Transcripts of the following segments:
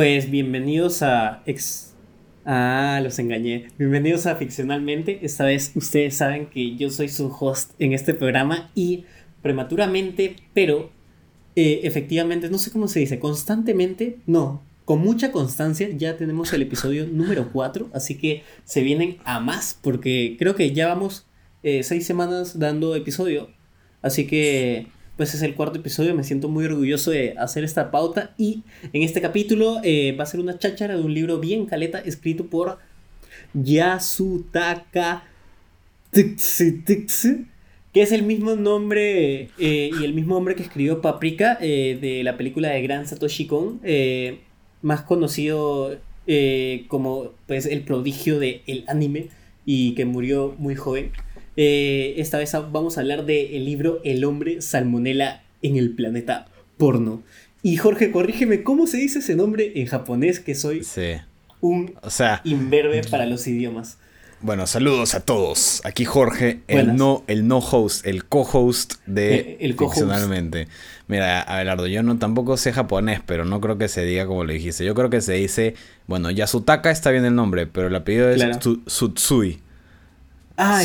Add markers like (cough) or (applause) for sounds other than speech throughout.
Pues bienvenidos a ex... Ah, los engañé. Bienvenidos a Ficcionalmente. Esta vez ustedes saben que yo soy su host en este programa y prematuramente, pero eh, efectivamente, no sé cómo se dice, constantemente, no, con mucha constancia ya tenemos el episodio (laughs) número 4, así que se vienen a más porque creo que ya vamos eh, seis semanas dando episodio, así que pues es el cuarto episodio, me siento muy orgulloso de hacer esta pauta y en este capítulo eh, va a ser una cháchara de un libro bien caleta escrito por Yasutaka que es el mismo nombre eh, y el mismo hombre que escribió Paprika eh, de la película de Gran Satoshi Kon, más conocido como pues el prodigio del el anime y que murió muy joven. Eh, esta vez vamos a hablar del libro El hombre salmonela en el planeta porno. Y Jorge, corrígeme, ¿cómo se dice ese nombre en japonés? Que soy un o sea, imberbe (laughs) para los idiomas. Bueno, saludos a todos. Aquí Jorge, el no, el no host, el co-host de el. Mira, Abelardo, yo no tampoco sé japonés, pero no creo que se diga como le dijiste. Yo creo que se dice, bueno, Yasutaka está bien el nombre, pero el apellido es Tsutsui. Ah.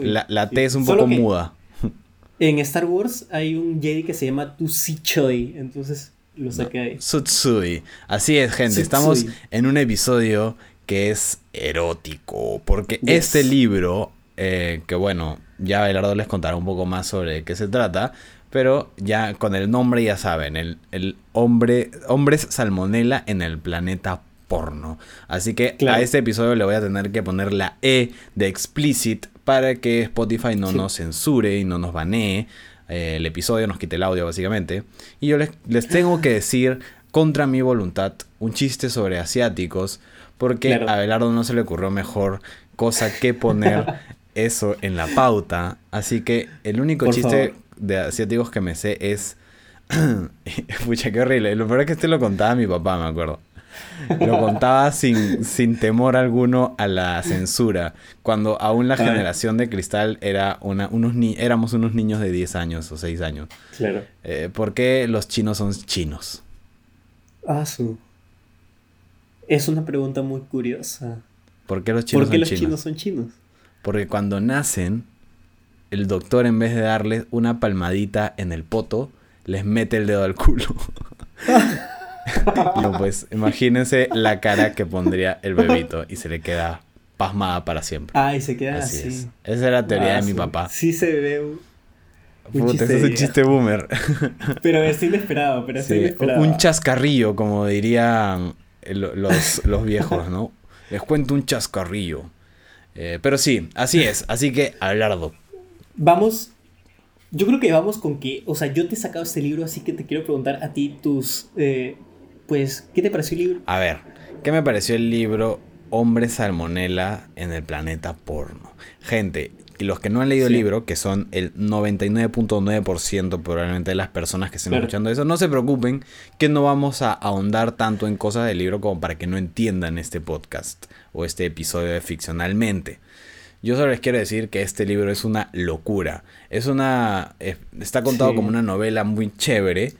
La, la T es un poco muda. (laughs) En Star Wars hay un Jedi que se llama Tusichoi, entonces lo saqué ahí. Sutsui. Así es, gente. Estamos en un episodio que es erótico, porque este libro, eh, que bueno, ya Belardo les contará un poco más sobre qué se trata, pero ya con el nombre ya saben, el, el hombre, hombres salmonela en el planeta porno. Así que a este episodio le voy a tener que poner la E de explicit para que Spotify no nos censure y no nos banee eh, el episodio, nos quite el audio básicamente. Y yo les, les, tengo que decir contra mi voluntad un chiste sobre asiáticos porque a Belardo no se le ocurrió mejor cosa que poner (laughs) eso en la pauta. Así que el único chiste de asiáticos que me sé es... (clears throat) Pucha, qué horrible. Lo peor es que este lo contaba mi papá, me acuerdo. Lo contaba sin, sin temor alguno a la censura, cuando aún la generación de cristal era una, unos ni éramos unos niños de 10 años o 6 años. Claro. Eh, ¿Por qué los chinos son chinos? Ah, su. Es una pregunta muy curiosa. ¿Por qué los chinos, ¿Por qué los chinos son chinos? Porque cuando nacen, el doctor en vez de darles una palmadita en el poto, les mete el dedo al culo. (laughs) (laughs) no, pues imagínense la cara que pondría el bebito y se le queda pasmada para siempre. Ah, y se queda así. Esa es la teoría de mi papá. Sí se ve un, Puta, ese es un chiste boomer. (laughs) Pero es inesperado, pero Un chascarrillo, como dirían los, los viejos, ¿no? Les cuento un chascarrillo. Eh, pero sí, así es. Así que, Abelardo. Vamos yo creo que vamos con que, o sea, yo te he sacado este libro, así que te quiero preguntar a ti tus eh, pues, ¿qué te pareció el libro? A ver, ¿qué me pareció el libro Hombre Salmonela en el planeta porno? Gente, y los que no han leído el libro, que son el 99.9% probablemente de las personas que estén escuchando eso, no se preocupen que no vamos a ahondar tanto en cosas del libro como para que no entiendan este podcast o este episodio de Ficcionalmente. Yo solo les quiero decir que este libro es una locura. Es una. está contado como una novela muy chévere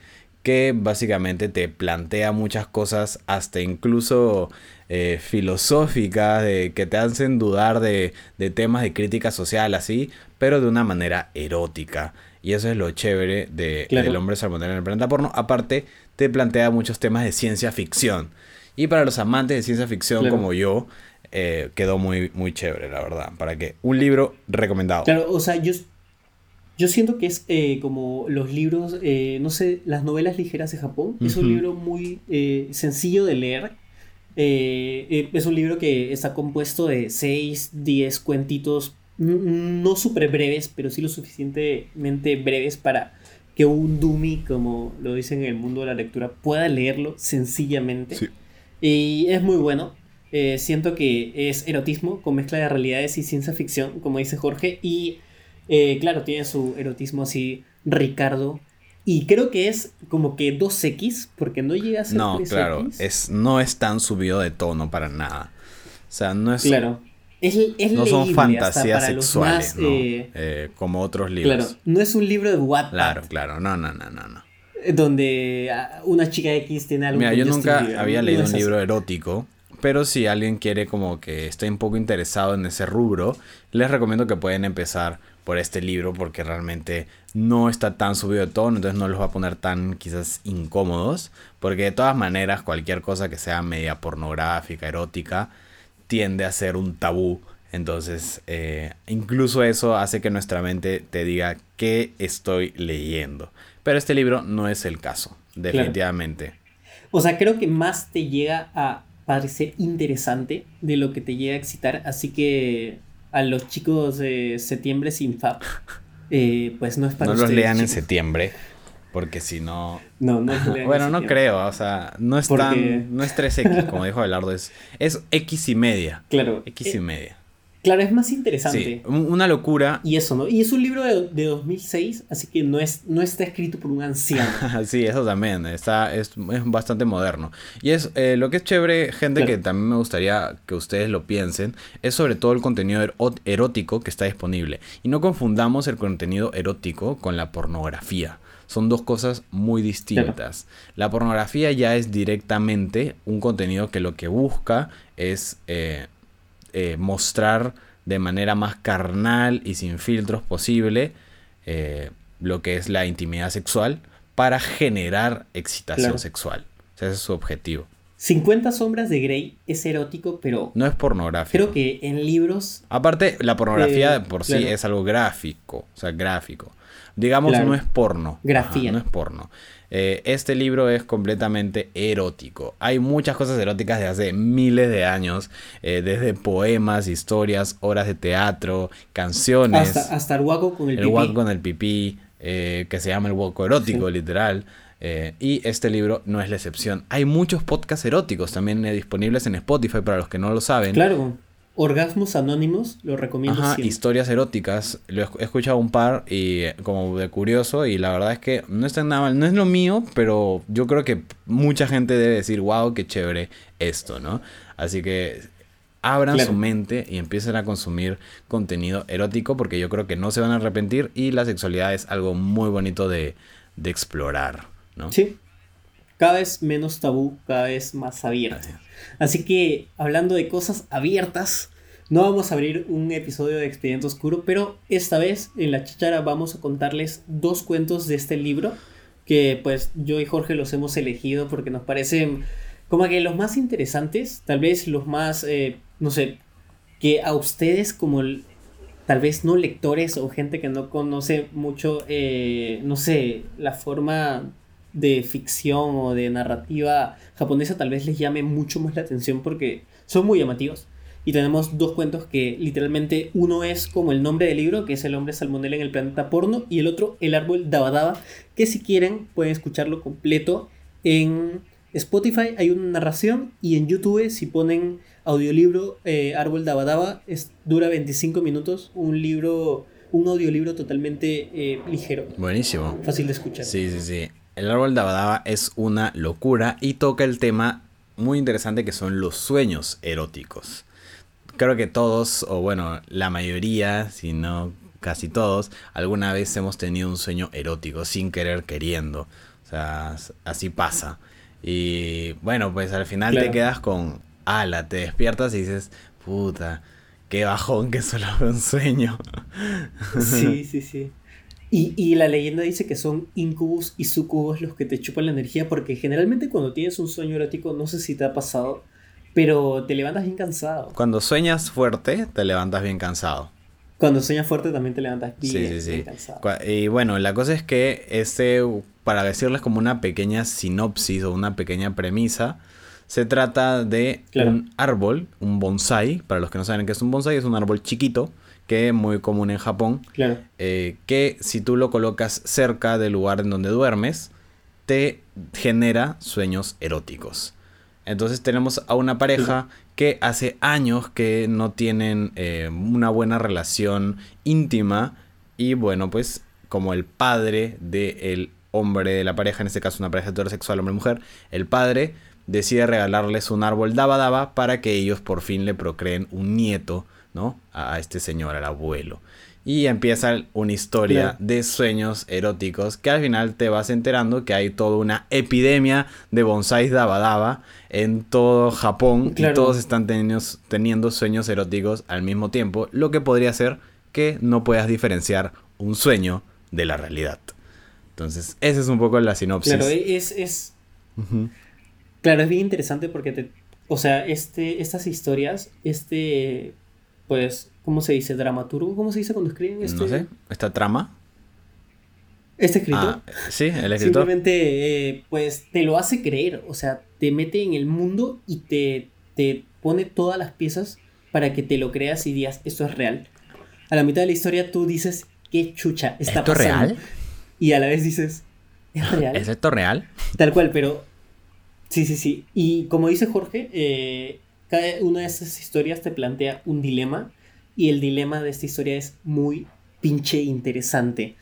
que básicamente te plantea muchas cosas, hasta incluso eh, filosóficas, de, que te hacen dudar de, temas de crítica social así, pero de una manera erótica. Y eso es lo chévere de, del hombre salmonero en el planeta porno. Aparte, te plantea muchos temas de ciencia ficción. Y para los amantes de ciencia ficción como yo, eh, quedó muy, muy chévere, la verdad. Para que un libro recomendado. Claro, o sea, yo yo siento que es eh, como los libros, eh, no sé, las novelas ligeras de Japón. Es un libro muy eh, sencillo de leer. es un libro que está compuesto de 6, 10 cuentitos, no súper breves, pero sí lo suficientemente breves para que un dummy, como lo dicen en el mundo de la lectura, pueda leerlo sencillamente. Y es muy bueno. siento que es erotismo con mezcla de realidades y ciencia ficción, como dice Jorge, y eh, claro, tiene su erotismo así, Ricardo. Y creo que es como que 2X, porque no llega a ser No, claro, es, no es tan subido de tono para nada. O sea, no es. Claro. Es, no son fantasías sexuales, ¿no? Eh, eh, como otros libros. Claro, no es un libro de Wattpad. Claro, claro, no, no, no, no. no. donde ah, una chica X tiene algo. Mira, yo nunca había leído un libro erótico, pero si alguien quiere como que esté un poco interesado en ese rubro, les recomiendo que pueden empezar por este libro porque realmente no está tan subido de tono, entonces no los va a poner tan quizás incómodos, porque de todas maneras cualquier cosa que sea media pornográfica, erótica, tiende a ser un tabú. Entonces, eh, incluso eso hace que nuestra mente te diga qué estoy leyendo. Pero este libro no es el caso, definitivamente. O sea, creo que más te llega a parecer interesante de lo que te llega a excitar. Así que a los chicos de septiembre sin FAP, eh, pues no es para No los lean en septiembre. Porque si no. No, no Bueno, no creo. O sea, no es tan. No es 3X, como dijo Abelardo. Es, es X y media. Claro. X y eh, media. Claro, es más interesante. Sí, una locura. Y eso, ¿no? Y es un libro de, de 2006, así que no, es, no está escrito por un anciano. (laughs) sí, eso también. Está, es, bastante moderno. Y es eh, lo que es chévere, gente, que también me gustaría que ustedes lo piensen, es sobre todo el contenido erótico que está disponible. Y no confundamos el contenido erótico con la pornografía. Son dos cosas muy distintas. La pornografía ya es directamente un contenido que lo que busca es eh, eh, mostrar de manera más carnal y sin filtros posible eh, lo que es la intimidad sexual para generar excitación sexual. ese es su objetivo. 50 sombras de Grey es erótico, pero... No es pornográfico. Creo que en libros... Aparte, la pornografía eh, por sí es algo gráfico, o sea, gráfico. Digamos, no es porno. Grafía. no es porno. Eh, este libro es completamente erótico. Hay muchas cosas eróticas de hace miles de años, eh, desde poemas, historias, obras de teatro, canciones. Hasta, el huaco con el, pipí. El huaco con el pipí, eh, que se llama el huaco erótico, literal. y este libro no es la excepción. Hay muchos podcasts eróticos también disponibles en Spotify para los que no lo saben. Claro. Orgasmos Anónimos, lo recomiendo Ajá, historias eróticas. Lo he escuchado un par y como de curioso y la verdad es que no está nada mal. No es lo mío, pero yo creo que mucha gente debe decir, wow, qué chévere esto, ¿no? Así que abran su mente y empiecen a consumir contenido erótico porque yo creo que no se van a arrepentir y la sexualidad es algo muy bonito de, de explorar, ¿no? Sí. Cada vez menos tabú, cada vez más abierto. Así que, hablando de cosas abiertas, no vamos a abrir un episodio de Expediente Oscuro, pero esta vez en la chichara vamos a contarles dos cuentos de este libro que pues yo y Jorge los hemos elegido porque nos parecen como que los más interesantes, tal vez los más, eh, no sé, que a ustedes como tal vez no lectores o gente que no conoce mucho, eh, no sé, la forma de ficción o de narrativa japonesa tal vez les llame mucho más la atención porque son muy llamativos. Y tenemos dos cuentos que literalmente uno es como el nombre del libro, que es El hombre salmonella en el planeta porno, y el otro El árbol Dabadaba, que si quieren pueden escucharlo completo en Spotify hay una narración y en YouTube si ponen audiolibro eh, Árbol Dabadaba es, dura 25 minutos, un libro, un audiolibro totalmente eh, ligero. Buenísimo. Fácil de escuchar. Sí, sí, sí. El árbol de Abadaba es una locura y toca el tema muy interesante que son los sueños eróticos. Creo que todos, o bueno, la mayoría, si no casi todos, alguna vez hemos tenido un sueño erótico sin querer queriendo. O sea, así pasa. Y bueno, pues al final te quedas con ala, te despiertas y dices, puta, qué bajón que solo fue un sueño. Sí, (laughs) sí, sí. Y, la leyenda dice que son incubus y sucubus los que te chupan la energía, porque generalmente cuando tienes un sueño erótico, no sé si te ha pasado, pero te levantas bien cansado. Cuando sueñas fuerte, te levantas bien cansado. Cuando sueñas fuerte también te levantas bien, cansado. Y bueno, la cosa es que este, para decirles como una pequeña sinopsis o una pequeña premisa, se trata de un árbol, un bonsai. Para los que no saben qué es un bonsai, es un árbol chiquito que es muy común en Japón, eh, que si tú lo colocas cerca del lugar en donde duermes, te genera sueños eróticos. Entonces tenemos a una pareja que hace años que no tienen eh, una buena relación íntima y bueno, pues como el padre del hombre de la pareja, en este caso una pareja heterosexual hombre-mujer, el padre decide regalarles un árbol daba daba para que ellos por fin le procreen un nieto ¿no? A, este señor, al abuelo. Y empieza una historia de sueños eróticos que al final te vas enterando que hay toda una epidemia de bonsáis dabadaba en todo Japón y todos están teniendo, teniendo sueños eróticos al mismo tiempo, lo que podría ser que no puedas diferenciar un sueño de la realidad. Entonces, esa es un poco la sinopsis. Claro, es... es... Claro, es bien interesante porque te... O sea, este, estas historias, este, pues, ¿cómo se dice? ¿Dramaturgo? ¿Cómo se dice cuando escriben este? No sé, ¿esta trama? ¿Este escritor? Ah, sí, el escritor. Simplemente, eh, pues, te lo hace creer, o sea, te mete en el mundo y te, te pone todas las piezas para que te lo creas y digas, esto es real. A la mitad de la historia tú dices, qué chucha está ¿Esto pasando. real? Y a la vez dices, ¿es real? ¿Es esto real? Tal cual, pero Sí, sí, sí. Y como dice Jorge, eh, cada una de esas historias te plantea un dilema y el dilema de esta historia es muy pinche interesante.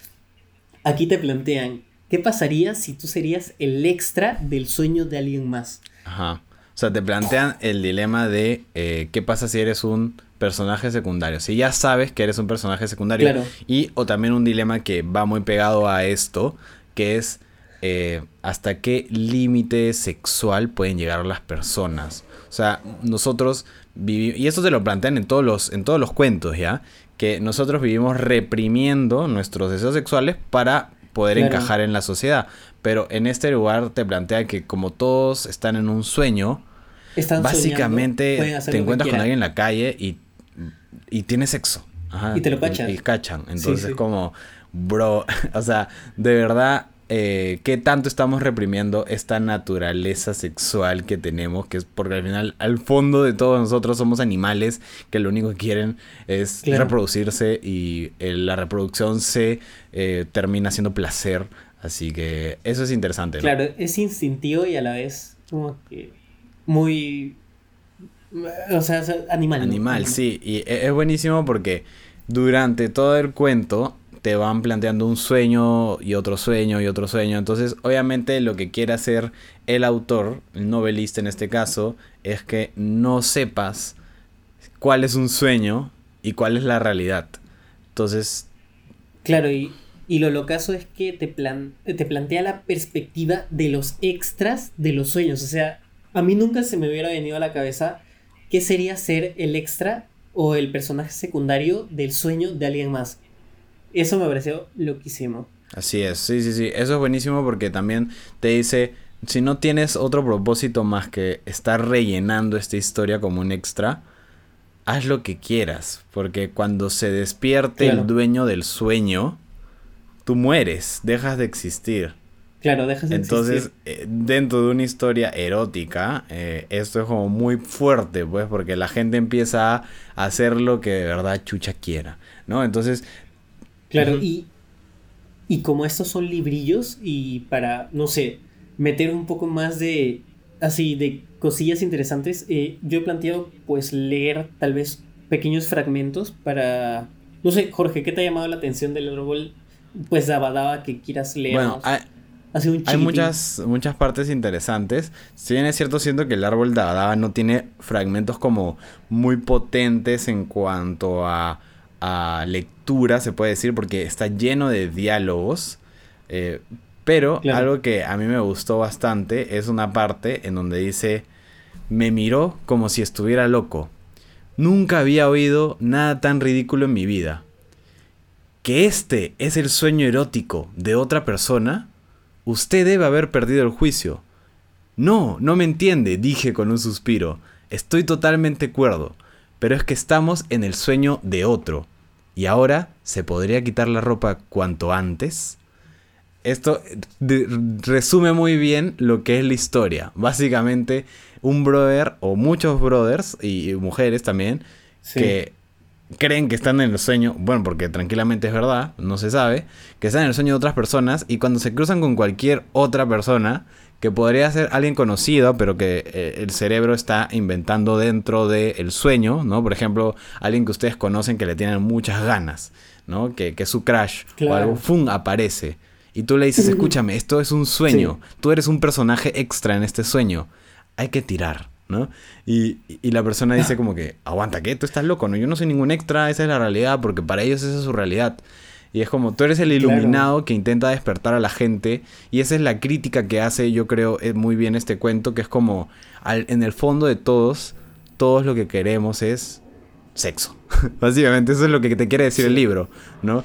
Aquí te plantean, ¿qué pasaría si tú serías el extra del sueño de alguien más? Ajá. O sea, te plantean el dilema de eh, qué pasa si eres un personaje secundario. Si ya sabes que eres un personaje secundario. Claro. Y o también un dilema que va muy pegado a esto, que es eh, hasta qué límite sexual pueden llegar las personas. O sea, nosotros vivimos, y esto se lo plantean en todos los, en todos los cuentos, ¿ya? Que nosotros vivimos reprimiendo nuestros deseos sexuales para poder encajar en la sociedad. Pero en este lugar te plantea que como todos están en un sueño, básicamente te encuentras con alguien en la calle y, y tienes sexo. y te lo cachan. Y, cachan. Entonces como, bro, (laughs) o sea, de verdad eh, qué tanto estamos reprimiendo esta naturaleza sexual que tenemos, que es porque al final, al fondo de todos nosotros somos animales que lo único que quieren es reproducirse y eh, la reproducción se eh, termina siendo placer. Así que eso es interesante. Claro, es instintivo y a la vez como que muy... O sea, animal. Animal, sí. Y e, es buenísimo porque durante todo el cuento te van planteando un sueño y otro sueño y otro sueño. Entonces, obviamente lo que quiere hacer el autor, el novelista en este caso, es que no sepas cuál es un sueño y cuál es la realidad. Entonces... Claro, y, lo locazo es que te, plan, te plantea la perspectiva de los extras de los sueños. O sea, a mí nunca se me hubiera venido a la cabeza qué sería ser el extra o el personaje secundario del sueño de alguien más. Eso me pareció loquísimo. Así es, sí, sí, sí. Eso es buenísimo porque también te dice, si no tienes otro propósito más que estar rellenando esta historia como un extra, haz lo que quieras. Porque cuando se despierte el dueño del sueño, tú mueres, dejas de existir. Claro, dejas de Entonces, existir. Entonces, eh, dentro de una historia erótica, eh, esto es como muy fuerte, pues, porque la gente empieza a hacer lo que de verdad chucha quiera, ¿no? Entonces, Claro, y, y como estos son librillos y para, no sé, meter un poco más de, así, de cosillas interesantes, eh, yo he planteado pues leer tal vez pequeños fragmentos para, no sé, Jorge, ¿qué te ha llamado la atención del árbol? Pues daba que quieras leer. Bueno, hay, hay muchas, muchas partes interesantes. Si bien es cierto, siento que el árbol Dabadaba no tiene fragmentos como muy potentes en cuanto a a lectura, se puede decir, porque está lleno de diálogos. Eh, pero algo que a mí me gustó bastante es una parte en donde dice, me miró como si estuviera loco. Nunca había oído nada tan ridículo en mi vida. ¿Que este es el sueño erótico de otra persona? Usted debe haber perdido el juicio. No, no me entiende, dije con un suspiro. Estoy totalmente cuerdo, pero es que estamos en el sueño de otro. ¿Y ahora se podría quitar la ropa cuanto antes? Esto resume muy bien lo que es la historia. Básicamente, un brother o muchos brothers y mujeres también que creen que están en el sueño, bueno, porque tranquilamente es verdad, no se sabe, que están en el sueño de otras personas y cuando se cruzan con cualquier otra persona, que podría ser alguien conocido, pero que eh, el cerebro está inventando dentro del sueño, ¿no? Por ejemplo, alguien que ustedes conocen que le tienen muchas ganas, ¿no? Que, que su crash o algo, ¡fum! aparece. Y tú le dices, (laughs) escúchame, esto es un sueño, tú eres un personaje extra en este sueño, hay que tirar. ¿no? Y, la persona dice como que, aguanta, ¿qué? Tú estás loco, ¿no? Yo no soy ningún extra, esa es la realidad, porque para ellos esa es su realidad. Y es como, tú eres el iluminado que intenta despertar a la gente. Y esa es la crítica que hace, yo creo, eh, muy bien este cuento, que es como, en el fondo de todos, todos lo que queremos es sexo. (laughs) Básicamente, eso es lo que te quiere decir el libro, ¿no?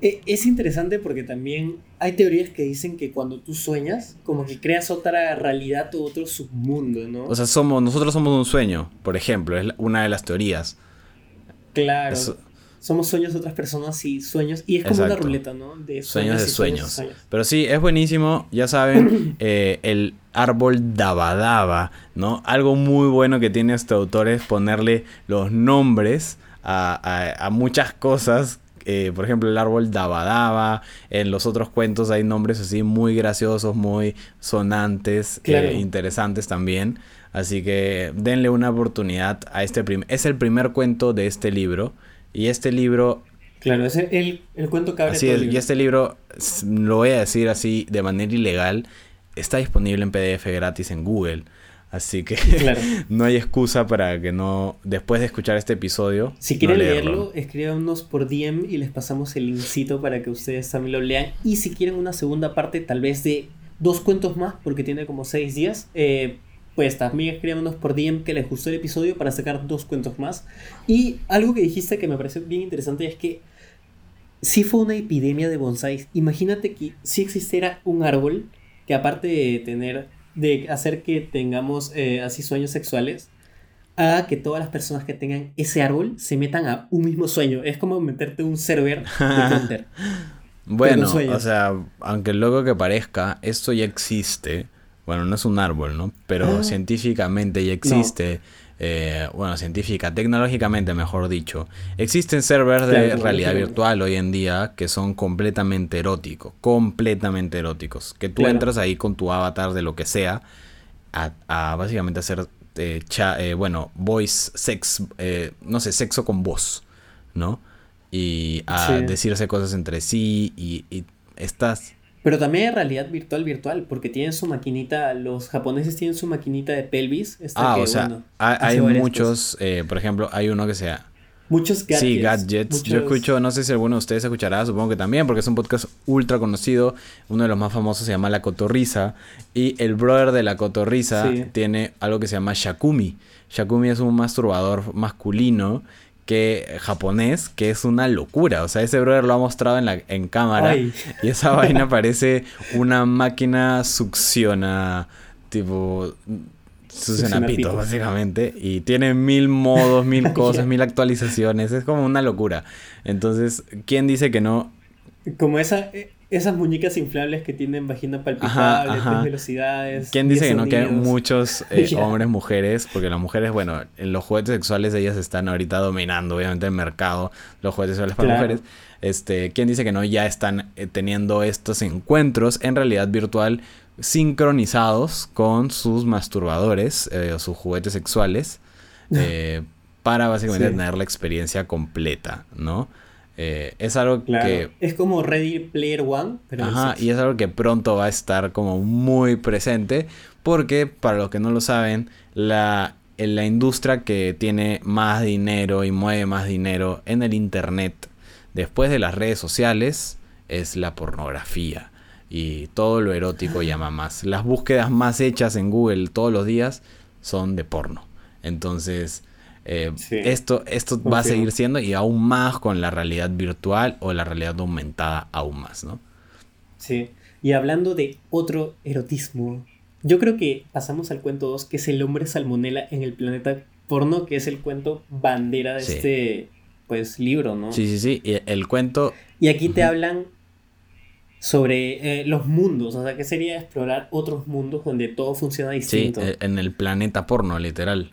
E, es interesante porque también hay teorías que dicen que cuando tú sueñas, como que creas otra realidad o otro submundo, ¿no? O sea, somos, nosotros somos un sueño, por ejemplo, es una de las teorías. Claro. Somos sueños de otras personas y sueños. Y es como una ruleta, ¿no? De sueños, de sueños. Pero sí, es buenísimo. Ya saben, (clears throat) eh, el árbol Dabadaba, ¿no? Algo muy bueno que tiene este autor es ponerle los nombres a, a muchas cosas eh, por ejemplo, el árbol Dabadaba. En los otros cuentos hay nombres así muy graciosos, muy sonantes, eh, interesantes también. Así que denle una oportunidad a este primer... Es el primer cuento de este libro. Y este libro... Claro, es el, el cuento que abre así Y este libro, lo voy a decir así de manera ilegal, está disponible en PDF gratis en Google. Así que (laughs) no hay excusa para que no, después de escuchar este episodio. Si quieren leerlo, escríbanos por DM y les pasamos el linkcito para que ustedes también lo lean. Y si quieren una segunda parte, tal vez de dos cuentos más, porque tiene como seis días, eh, pues también escríbanos por DM que les gustó el episodio para sacar dos cuentos más. Y algo que dijiste que me parece bien interesante es que si fue una epidemia de bonsáis. Imagínate que si existiera un árbol que aparte de tener de hacer que tengamos eh, así sueños sexuales, a que todas las personas que tengan ese árbol se metan a un mismo sueño. Es como meterte un server de (laughs) bueno, o sea, aunque luego que parezca, esto ya existe. Bueno, no es un árbol, ¿no? Pero ah. científicamente ya existe. Eh, bueno, científica, tecnológicamente mejor dicho, existen servers de realidad virtual hoy en día que son completamente eróticos, completamente eróticos, que tú entras ahí con tu avatar de lo que sea a, básicamente hacer, eh, eh, bueno, voice, sex, no sé, sexo con voz, ¿no? Y a decirse cosas entre sí y, y estás pero también hay realidad virtual virtual, porque tienen su maquinita, los japoneses tienen su maquinita de pelvis. ah, o sea, hay, muchos, eh, por ejemplo, hay uno que sea... Muchos gadgets. Sí, gadgets. Yo escucho, no sé si alguno de ustedes escuchará, supongo que también, porque es un podcast ultra conocido. Uno de los más famosos se llama La Cotorrisa. Y el brother de La Cotorrisa tiene algo que se llama Shakumi. Shakumi es un masturbador masculino que japonés, que es una locura. O sea, ese brother lo ha mostrado en, la, en cámara y esa (laughs) vaina parece una máquina succiona, tipo, succiona pitos, básicamente. Y tiene mil modos, mil (laughs) cosas, mil actualizaciones. Es como una locura. Entonces, ¿quién dice que no? Como esa, eh, esas muñecas inflables que tienen vagina palpitable, tres velocidades. ¿Quién dice que no que muchos eh, (laughs) hombres, mujeres? Porque las mujeres, bueno, en los juguetes sexuales ellas están ahorita dominando, obviamente, el mercado, los juguetes sexuales para mujeres. Este, ¿quién dice que no ya están eh, teniendo estos encuentros en realidad virtual sincronizados con sus masturbadores eh, o sus juguetes sexuales (laughs) para básicamente tener la experiencia completa, ¿no? Eh, es algo que... Es como Ready Player One, pero... Ajá, y es algo que pronto va a estar como muy presente porque, para los que no lo saben, la, la industria que tiene más dinero y mueve más dinero en el Internet después de las redes sociales es la pornografía. Y todo lo erótico llama más. Las búsquedas más hechas en Google todos los días son de porno. Entonces, eh, esto esto va a seguir siendo y aún más con la realidad virtual o la realidad aumentada aún más, ¿no? Sí. Y hablando de otro erotismo, yo creo que pasamos al cuento 2, que es el hombre salmonela en el planeta porno, que es el cuento bandera de este pues libro, ¿no? Sí, sí, sí. Y el cuento. Y aquí te hablan sobre eh, los mundos, o sea, que sería explorar otros mundos donde todo funciona distinto. Sí, eh, en el planeta porno, literal.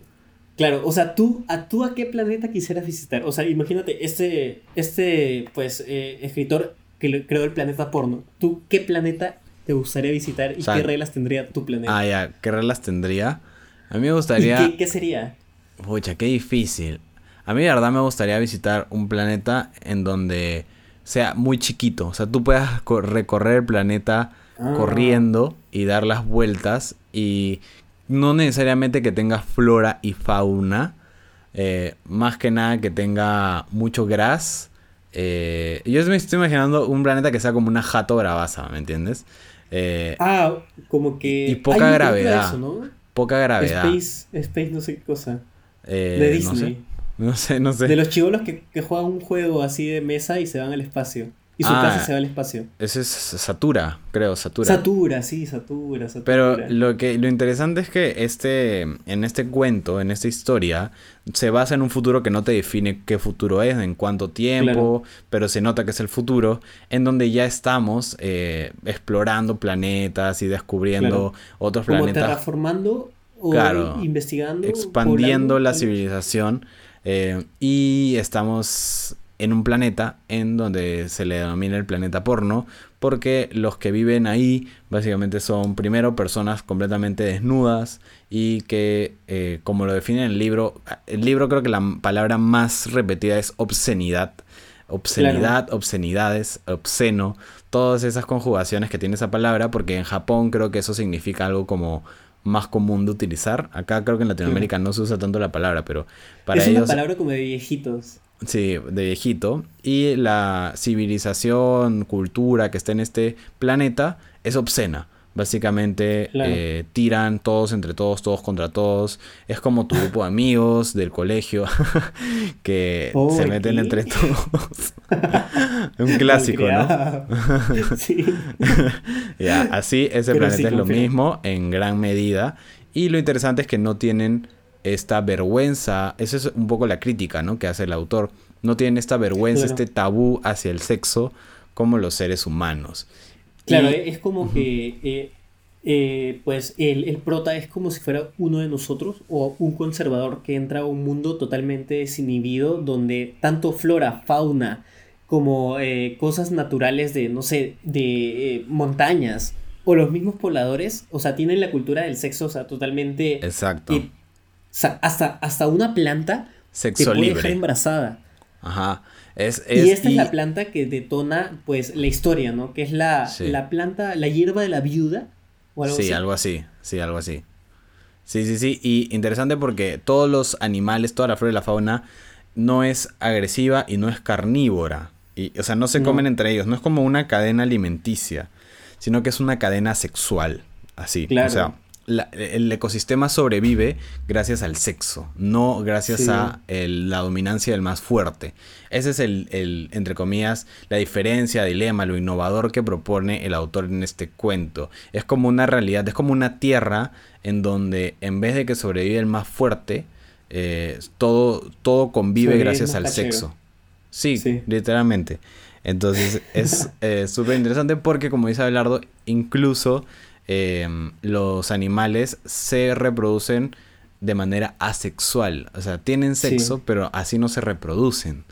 Claro, o sea, ¿tú a, tú a qué planeta quisieras visitar? O sea, imagínate, este, este pues, eh, escritor que creó el planeta porno, ¿tú qué planeta te gustaría visitar y qué reglas tendría tu planeta? Ah, ya, ¿qué reglas tendría? A mí me gustaría... ¿Y qué, sería? Pucha, qué difícil. A mí, de verdad, me gustaría visitar un planeta en donde sea muy chiquito. O sea, tú puedas recorrer el planeta ah. corriendo y dar las vueltas y no necesariamente que tenga flora y fauna, eh, más que nada que tenga mucho gras. Eh, yo me estoy imaginando un planeta que sea como una jato bravaza, ¿me entiendes? Eh, ah, como que... Y poca gravedad. Poca gravedad. Space, Space no sé qué cosa. de Disney. (laughs) No sé, no sé. De los chivolos que, que juegan un juego así de mesa y se van al espacio. Y su casa ah, se va al espacio. Ese es Satura, creo, Satura. Satura, sí, Satura, Satura. Pero lo que lo interesante es que este en este cuento, en esta historia, se basa en un futuro que no te define qué futuro es, en cuánto tiempo, pero se nota que es el futuro, en donde ya estamos eh, explorando planetas y descubriendo otros planetas. Como terraformando o investigando. Expandiendo la civilización. Eh, y estamos en un planeta en donde se le denomina el planeta porno, porque los que viven ahí básicamente son primero personas completamente desnudas y que, eh, como lo define el libro, el libro creo que la palabra más repetida es obscenidad. Obscenidad, obscenidades, obsceno, todas esas conjugaciones que tiene esa palabra, porque en Japón creo que eso significa algo como más común de utilizar. Acá creo que en Latinoamérica no se usa tanto la palabra, pero para ellos... Es una palabra como de viejitos. Sí, de viejito. Y la civilización, cultura que está en este planeta es obscena. Básicamente eh, tiran todos entre todos, todos contra todos. Es como tu grupo de amigos del colegio (laughs) que se meten entre todos. (laughs) Un clásico, ¿no? (laughs) sí. ya, así ese planeta es lo mismo en gran medida. Y lo interesante es que no tienen esta vergüenza, esa es un poco la crítica ¿no? que hace el autor, no tienen esta vergüenza, este tabú hacia el sexo como los seres humanos. Claro, es como que eh, eh, pues el, el, prota es como si fuera uno de nosotros o un conservador que entra a un mundo totalmente desinhibido donde tanto flora, fauna como eh, cosas naturales de, no sé, de montañas o los mismos pobladores, o sea, tienen la cultura del sexo, o sea, totalmente... Exacto sea, hasta, hasta una planta Sexo te puede dejar embarazada. Ajá. Es, y esta es la planta que detona, pues, la historia, ¿no? Que es la, la planta, la hierba de la viuda. ¿o algo sí, algo así. Sí, algo así. Sí, sí, sí. Y interesante porque todos los animales, toda la flora y la fauna, no es agresiva y no es carnívora. Y, o sea, no se comen entre ellos. No es como una cadena alimenticia, sino que es una cadena sexual. Así. Claro. O sea, el ecosistema sobrevive gracias al sexo, no gracias a la dominancia del más fuerte. Ese es el, entre comillas, la diferencia, dilema, lo innovador que propone el autor en este cuento. Es como una realidad, es como una tierra en donde en vez de que sobrevive el más fuerte, eh, todo, todo convive gracias al sexo. Sí, literalmente. Entonces es (laughs) eh, súper interesante porque, como dice Abelardo, incluso Em, los animales se reproducen de manera asexual. O sea, tienen sexo, pero así no se reproducen.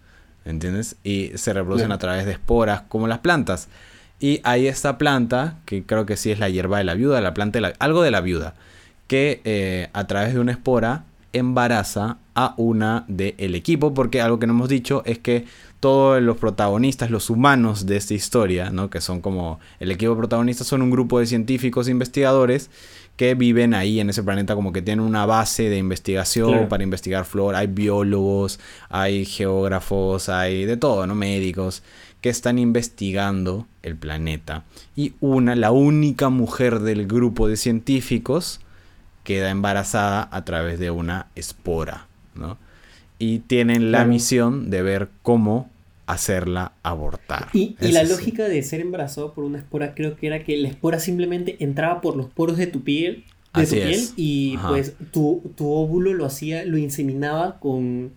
¿Entiendes? Y se reproducen a través de esporas, como las plantas. Y hay esta planta, que creo que sí es la hierba de la viuda, la planta algo de la viuda, que eh, a través de una espora embaraza a una del equipo, porque algo que no hemos dicho es que todos los protagonistas, los humanos de esta historia, ¿no? que son como el equipo protagonista, son un grupo de científicos e investigadores que viven ahí en ese planeta como que tienen una base de investigación para investigar flora, hay biólogos, hay geógrafos, hay de todo, ¿no? médicos que están investigando el planeta y una la única mujer del grupo de científicos queda embarazada a través de una espora, ¿no? Y tienen la misión de ver cómo hacerla abortar. Y, la lógica de ser embarazado por una espora creo que era que la espora simplemente entraba por los poros de tu piel, de tu piel y pues tu, tu, óvulo lo hacía, lo inseminaba con...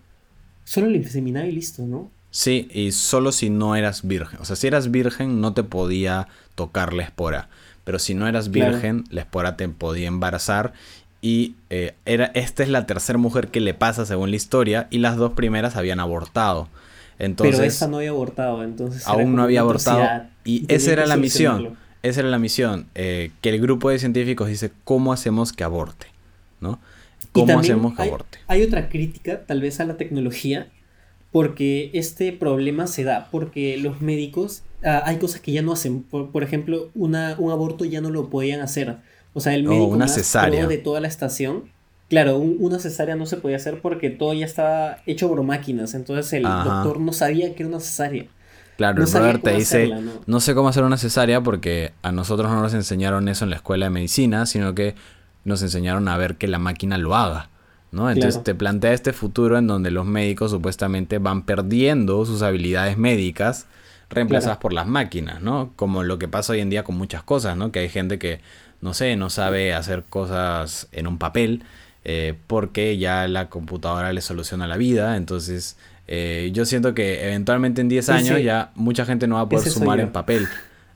Solo lo inseminaba y listo, ¿no? Sí, y solo si no eras virgen. O sea, si eras virgen no te podía tocar la espora. Pero si no eras virgen, la espora te podía embarazar y eh, era, esta es la tercera mujer que le pasa según la historia y las dos primeras habían abortado. Entonces, Pero esta no había abortado, entonces... Aún no había abortado y, esa era la misión. Esa era la misión, eh, que el grupo de científicos dice, ¿cómo hacemos que aborte? ¿No? ¿Cómo hacemos que aborte? Hay otra crítica tal vez a la tecnología, porque este problema se da porque los médicos, ah, hay cosas que ya no hacen. Por, ejemplo, una, un aborto ya no lo podían hacer O sea, el oh, médico una más cesárea. de toda la estación. Claro, un- una cesárea no se podía hacer porque todo ya estaba hecho por máquinas. Entonces el Ajá. doctor no sabía que era una cesárea. Claro, No el sabía brother te dice, hacerla, ¿no? ¿no? sé cómo hacer una cesárea porque a nosotros no nos enseñaron eso en la escuela de medicina, sino que nos enseñaron a ver que la máquina lo haga, ¿no? Entonces Claro. te plantea este futuro en donde los médicos supuestamente van perdiendo sus habilidades médicas reemplazadas Claro. por las máquinas, ¿no? Como lo que pasa hoy en día con muchas cosas, ¿no? Que hay gente que, no sé, no sabe hacer cosas en un papel eh, porque ya la computadora le soluciona la vida, entonces... eh, yo siento que eventualmente en 10 Ese- años ya mucha gente no va a poder ese sumar en papel.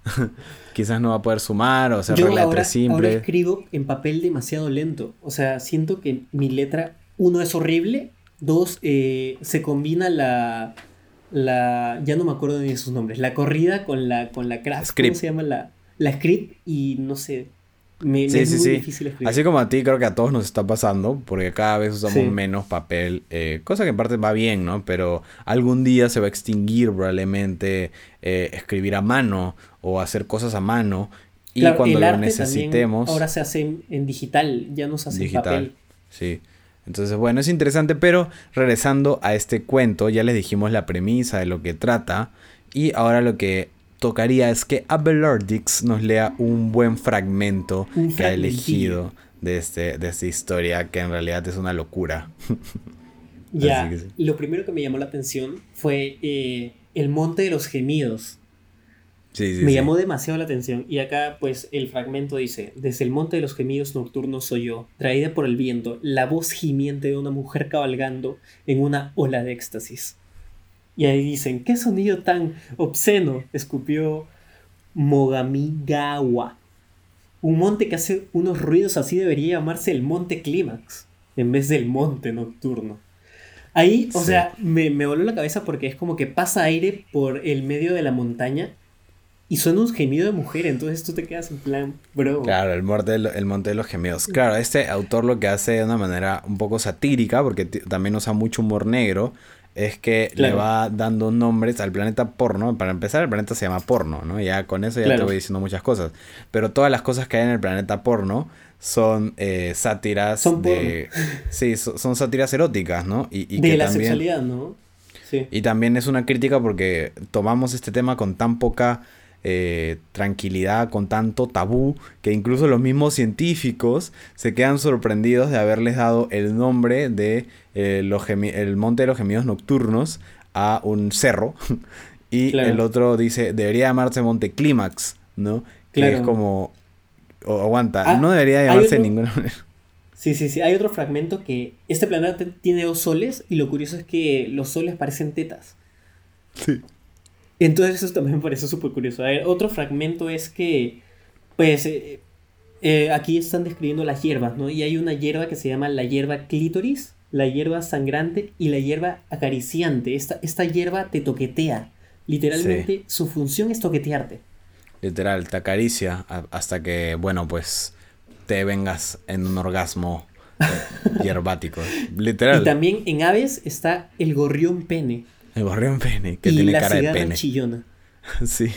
(laughs) Quizás no va a poder sumar o hacer Yo regla de ahora, tres ahora simple. escribo en papel demasiado lento. O sea, siento que mi letra, uno, es horrible. Dos, eh, se combina la, la... Ya no me acuerdo ni de sus nombres. La corrida con la, con la craft. Script. ¿Cómo se llama? La, la script y no sé. Me, me Sí, es sí, muy sí. difícil escribir. Así como a ti, creo que a todos nos está pasando, porque cada vez usamos Sí. menos papel, eh, cosa que en parte va bien, ¿no? Pero algún día se va a extinguir probablemente eh, escribir a mano o hacer cosas a mano. Y Claro, cuando el lo arte necesitemos... ahora se hace en, en digital, ya no se hace en papel. Sí. Entonces, bueno, es interesante, pero regresando a este cuento, ya les dijimos la premisa de lo que trata. Y ahora lo que tocaría es que Abelardix nos lea un buen fragmento Un que ha elegido de, este, de esta historia, que en realidad es una locura. (laughs) Ya, sí. lo primero que me llamó la atención fue eh, el monte de los gemidos. Sí, sí, Me llamó demasiado la atención. Y acá, pues, el fragmento dice: Desde el monte de los gemidos nocturnos soy yo, traída por el viento, la voz gimiente de una mujer cabalgando en una ola de éxtasis. Y ahí dicen: ¿Qué sonido tan obsceno? escupió Mogamigawa. Un monte que hace unos ruidos así debería llamarse el monte clímax, en vez del monte nocturno. Ahí, o Sí. sea, me, me voló la cabeza porque es como que pasa aire por el medio de la montaña y suena un gemido de mujer, entonces tú te quedas en plan, bro. Claro, el monte, el monte de los gemidos. Claro, este autor lo que hace de una manera un poco satírica, porque también usa mucho humor negro, es que le va dando nombres al planeta porno. Para empezar, el planeta se llama porno, ¿no? Ya con eso ya Claro. te voy diciendo muchas cosas. Pero todas las cosas que hay en el planeta porno son eh, sátiras Son de... (laughs) Sí, so- son sátiras eróticas, ¿no? Y, y de que la también... sexualidad, ¿no? Sí. Y también es una crítica porque tomamos este tema con tan poca eh, tranquilidad, con tanto tabú, que incluso los mismos científicos se quedan sorprendidos de haberles dado el nombre de eh, los el Monte de los Gemidos Nocturnos a un cerro. (laughs) Y Claro. el otro dice, debería llamarse Monte Clímax, ¿no? Que Claro. es como... o- aguanta, Ah, no debería llamarse otro- ninguna manera. (laughs) Sí, sí, sí. Hay otro fragmento que este planeta tiene dos soles y lo curioso es que los soles parecen tetas. Sí. Entonces eso también me parece súper curioso. A ver, otro fragmento es que, pues, eh, eh, aquí están describiendo las hierbas, ¿no? Y hay una hierba que se llama la hierba clítoris, la hierba sangrante y la hierba acariciante. Esta, esta hierba te toquetea. Literalmente su función es toquetearte. Literal, te acaricia hasta que, bueno, pues te vengas en un orgasmo eh, (laughs) hierbático. Literal. Y también en aves está el gorrión pene El gorrión pene, que y tiene la cara de pene. chillona. (laughs) Sí.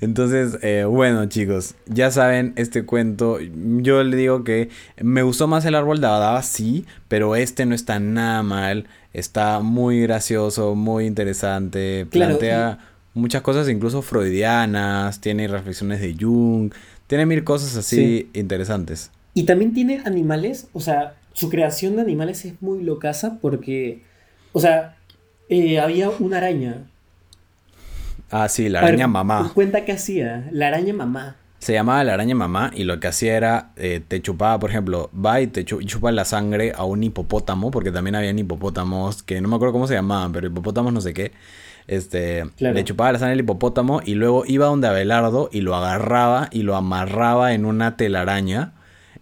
Entonces, eh, bueno, chicos, ya saben, este cuento, yo le digo que me gustó más el árbol de Abadaba, sí, pero este no está nada mal, está muy gracioso, muy interesante, Claro, plantea muchas cosas incluso freudianas, tiene reflexiones de Jung, tiene mil cosas así interesantes. Y también tiene animales, o sea, su creación de animales es muy locaza porque, o sea, eh, había una araña. Ah, sí, la araña mamá. Cuenta que hacía, la araña mamá. Se llamaba la araña mamá y lo que hacía era, eh, te chupaba, por ejemplo, va y te chu- chupa la sangre a un hipopótamo, porque también habían hipopótamos, que no me acuerdo cómo se llamaban, pero hipopótamos no sé qué. Este, Claro. le chupaba la sangre al hipopótamo y luego iba donde Abelardo y lo agarraba y lo amarraba en una telaraña.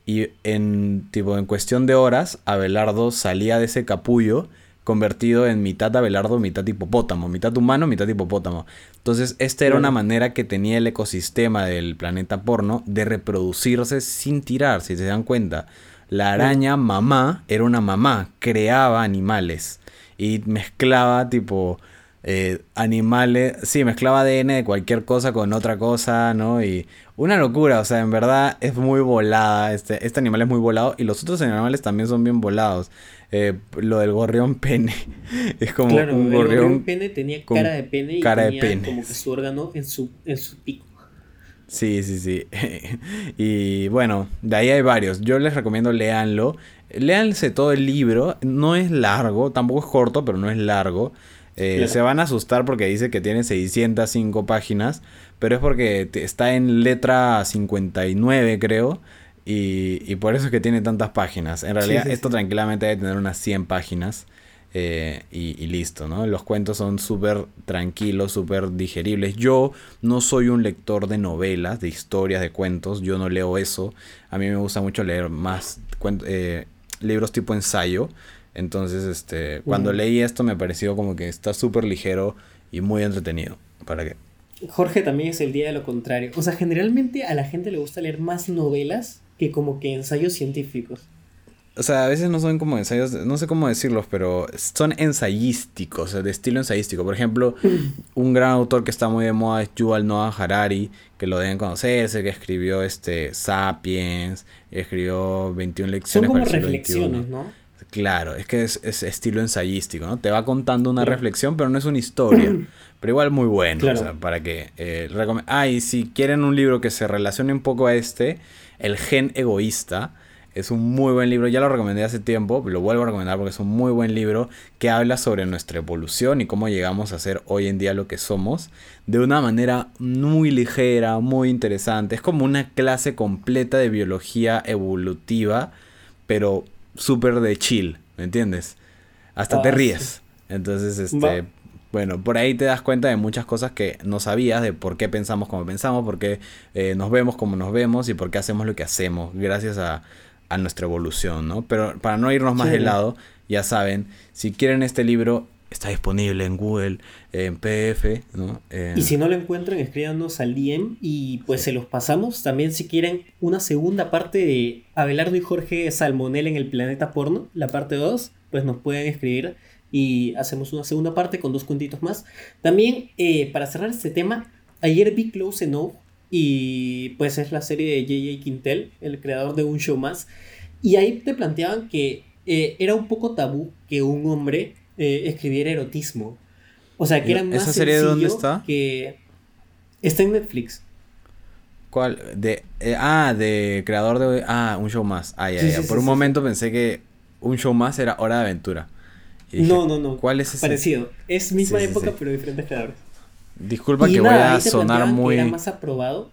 Y en, tipo, en cuestión de horas, Abelardo salía de ese capullo convertido en mitad Abelardo, mitad hipopótamo, mitad humano, mitad hipopótamo. Entonces, esta era una manera que tenía el ecosistema del planeta porno de reproducirse sin tirar, si se dan cuenta. La araña mamá era una mamá, creaba animales y mezclaba tipo eh, animales, sí, mezclaba ADN de cualquier cosa con otra cosa, ¿no? Y una locura, o sea, en verdad es muy volada, este, este animal es muy volado y los otros animales también son bien volados. Eh, lo del gorrión pene, (laughs) es como claro, un gorrión, el gorrión pene tenía cara de pene y cara tenía de pene. como que su órgano en su, en su pico. Sí, sí, sí. (laughs) y bueno, de ahí hay varios. Yo les recomiendo leanlo. Léanse todo el libro. No es largo, tampoco es corto, pero no es largo. Eh, se van a asustar porque dice que tiene 605 páginas, pero es porque está en letra 59 creo, y, por eso es que tiene tantas páginas. En realidad esto tranquilamente debe tener unas 100 páginas eh, y, listo, ¿no? Los cuentos son súper tranquilos, súper digeribles. Yo no soy un lector de novelas, de historias, de cuentos, yo no leo eso. A mí me gusta mucho leer más eh, libros tipo ensayo. Entonces, este, cuando leí esto me pareció como que está súper ligero y muy entretenido. ¿Para qué? Jorge también es el día de lo contrario. O sea, generalmente a la gente le gusta leer más novelas que como que ensayos científicos. O sea, a veces no son como ensayos, no sé cómo decirlos, pero son ensayísticos, de estilo ensayístico. Por ejemplo, (clears throat) un gran autor que está muy de moda es Yuval Noah Harari, que lo deben conocerse, que escribió este Sapiens, escribió 21 lecciones. Son como reflexiones, ¿no? Claro, es que es, estilo ensayístico, ¿no? Te va contando una reflexión, pero no es una historia. (clears throat) pero igual muy bueno, o sea, para que... Eh, ah, y si quieren un libro que se relacione un poco a este, El gen egoísta, es un muy buen libro, ya lo recomendé hace tiempo, lo vuelvo a recomendar porque es un muy buen libro que habla sobre nuestra evolución y cómo llegamos a ser hoy en día lo que somos de una manera muy ligera, muy interesante. Es como una clase completa de biología evolutiva, pero súper de chill, ¿me entiendes? Hasta te ah, ríes. Entonces, este, bueno, por ahí te das cuenta de muchas cosas que no sabías, de por qué pensamos como pensamos, por qué eh, nos vemos como nos vemos y por qué hacemos lo que hacemos, gracias a, a nuestra evolución, ¿no? Pero para no irnos más de lado, ya saben, si quieren este libro, está disponible en Google, en PDF, ¿no? Y si no lo encuentran, escríbanos al DM y pues se los pasamos. También si quieren una segunda parte de Abelardo y Jorge Salmonel en el planeta porno, la parte 2, pues nos pueden escribir y hacemos una segunda parte con dos cuentitos más. También, eh, para cerrar este tema, ayer vi Close Enough y pues es la serie de J.J. Quintel, el creador de Un Show Más. Y ahí te planteaban que eh, era un poco tabú que un hombre eh, escribiera erotismo. O sea, que era más ¿Esa serie de dónde está? Que está en Netflix. ¿Cuál? De, eh, ah, de creador de... Ah, un show más. Ah, ya, ya. Por un momento pensé que un show más era Hora de Aventura. no, no, no. ¿Cuál es ese? Parecido. Es misma época, pero diferentes creadores. Disculpa que voy a sonar muy... más aprobado.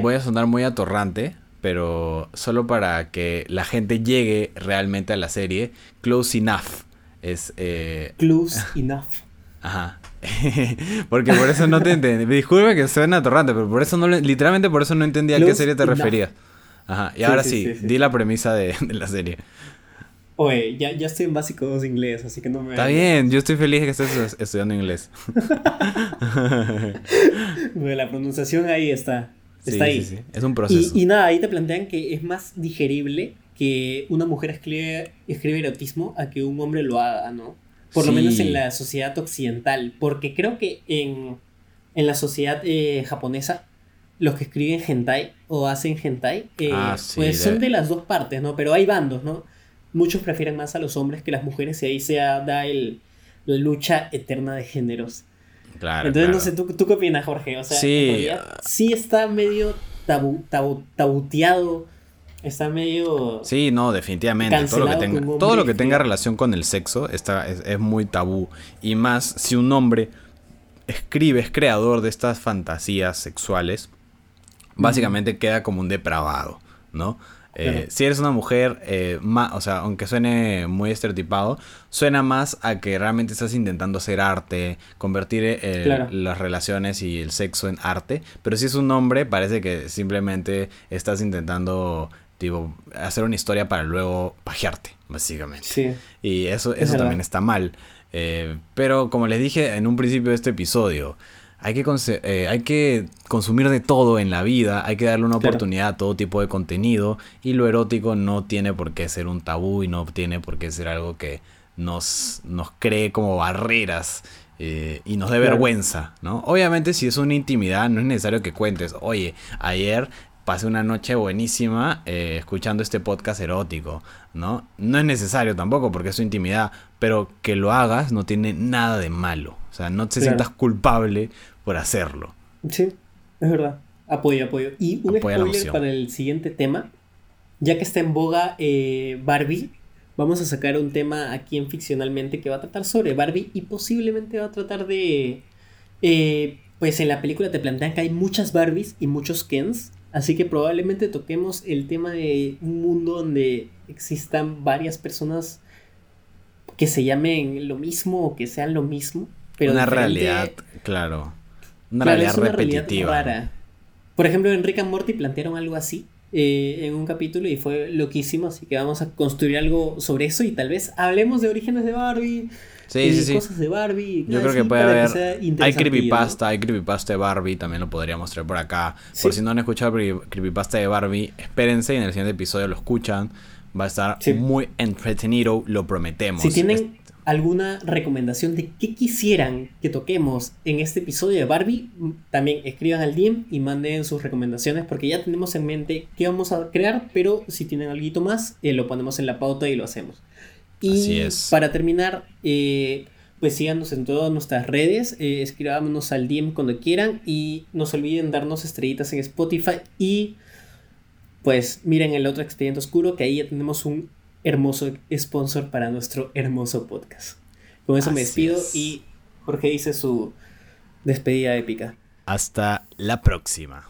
Voy a sonar muy atorrante, pero solo para que la gente llegue realmente a la serie. Close Enough. Es. Eh... Close (laughs) enough. Ajá. (laughs) Porque por eso no te entendí. Disculpe que suena atorrante, pero por eso no literalmente por eso no entendía a qué serie te referías. Ajá. Y ahora sí, di la premisa (laughs) de, la serie. Oye, ya, ya, estoy en básico 2 inglés, así que no me... Está bien, yo estoy feliz de que estés estudiando inglés. la pronunciación ahí está. Está ahí. Es un proceso. Y, y, nada, ahí te plantean que es más digerible que una mujer escribe, escribe erotismo a que un hombre lo haga, ¿no? Por lo menos en la sociedad occidental, porque creo que en, la sociedad eh, japonesa los que escriben hentai o hacen hentai, eh, ah, pues son de las dos partes, ¿no? Pero hay bandos, ¿no? Muchos prefieren más a los hombres que las mujeres y ahí se da el, la lucha eterna de géneros. Claro. Entonces, no sé, ¿tú, ¿tú, qué opinas, Jorge? O sea, sí, sí está medio tabu, tabu, tabuteado Está medio. Sí, no, definitivamente. Todo lo que tenga, todo lo que tenga relación con el sexo está, es, muy tabú. Y más si un hombre escribe, es creador de estas fantasías sexuales, básicamente queda como un depravado, ¿no? Eh, si eres una mujer, eh, o sea, aunque suene muy estereotipado, suena más a que realmente estás intentando hacer arte, convertir eh, las relaciones y el sexo en arte. Pero si es un hombre, parece que simplemente estás intentando tipo, hacer una historia para luego pajearte, básicamente. Sí. Y eso, eso también está mal. Eh, pero como les dije en un principio de este episodio, hay que, eh, hay que consumir de todo en la vida, hay que darle una oportunidad a todo tipo de contenido y lo erótico no tiene por qué ser un tabú y no tiene por qué ser algo que nos, nos cree como barreras eh, y nos dé vergüenza, ¿no? Obviamente si es una intimidad no es necesario que cuentes, oye, ayer pasé una noche buenísima eh, escuchando este podcast erótico, ¿no? No es necesario tampoco porque es tu intimidad, pero que lo hagas no tiene nada de malo, o sea, no te sientas culpable por hacerlo. Sí, es verdad. Apoyo, apoyo. Y un spoiler para el siguiente tema, ya que está en boga eh, Barbie, vamos a sacar un tema aquí en Ficcionalmente que va a tratar sobre Barbie y posiblemente va a tratar de... Eh, pues en la película te plantean que hay muchas Barbies y muchos Kens, así que probablemente toquemos el tema de un mundo donde existan varias personas que se llamen lo mismo o que sean lo mismo. Pero una realidad, claro. Una realidad repetitiva. Por ejemplo, en Rick and Morty plantearon algo así eh, en un capítulo y fue loquísimo, así que vamos a construir algo sobre eso y tal vez hablemos de orígenes de Barbie. Sí, y sí, cosas de Barbie. Yo creo que puede haber. hay creepypasta, hay creepypasta de Barbie, también lo podría mostrar por acá. Por si no han escuchado creepypasta de Barbie, espérense y en el siguiente episodio lo escuchan. Va a estar muy entretenido, lo prometemos. Si tienen alguna recomendación de qué quisieran que toquemos en este episodio de Barbie, también escriban al DM y manden sus recomendaciones porque ya tenemos en mente qué vamos a crear, pero si tienen algo más, eh, lo ponemos en la pauta y lo hacemos. Y para terminar, eh, pues síganos en todas nuestras redes, eh, escribámonos al DM cuando quieran y no se olviden darnos estrellitas en Spotify y pues miren el otro expediente oscuro que ahí ya tenemos un hermoso sponsor para nuestro hermoso podcast. Con eso me despido y Jorge dice su despedida épica. Hasta la próxima.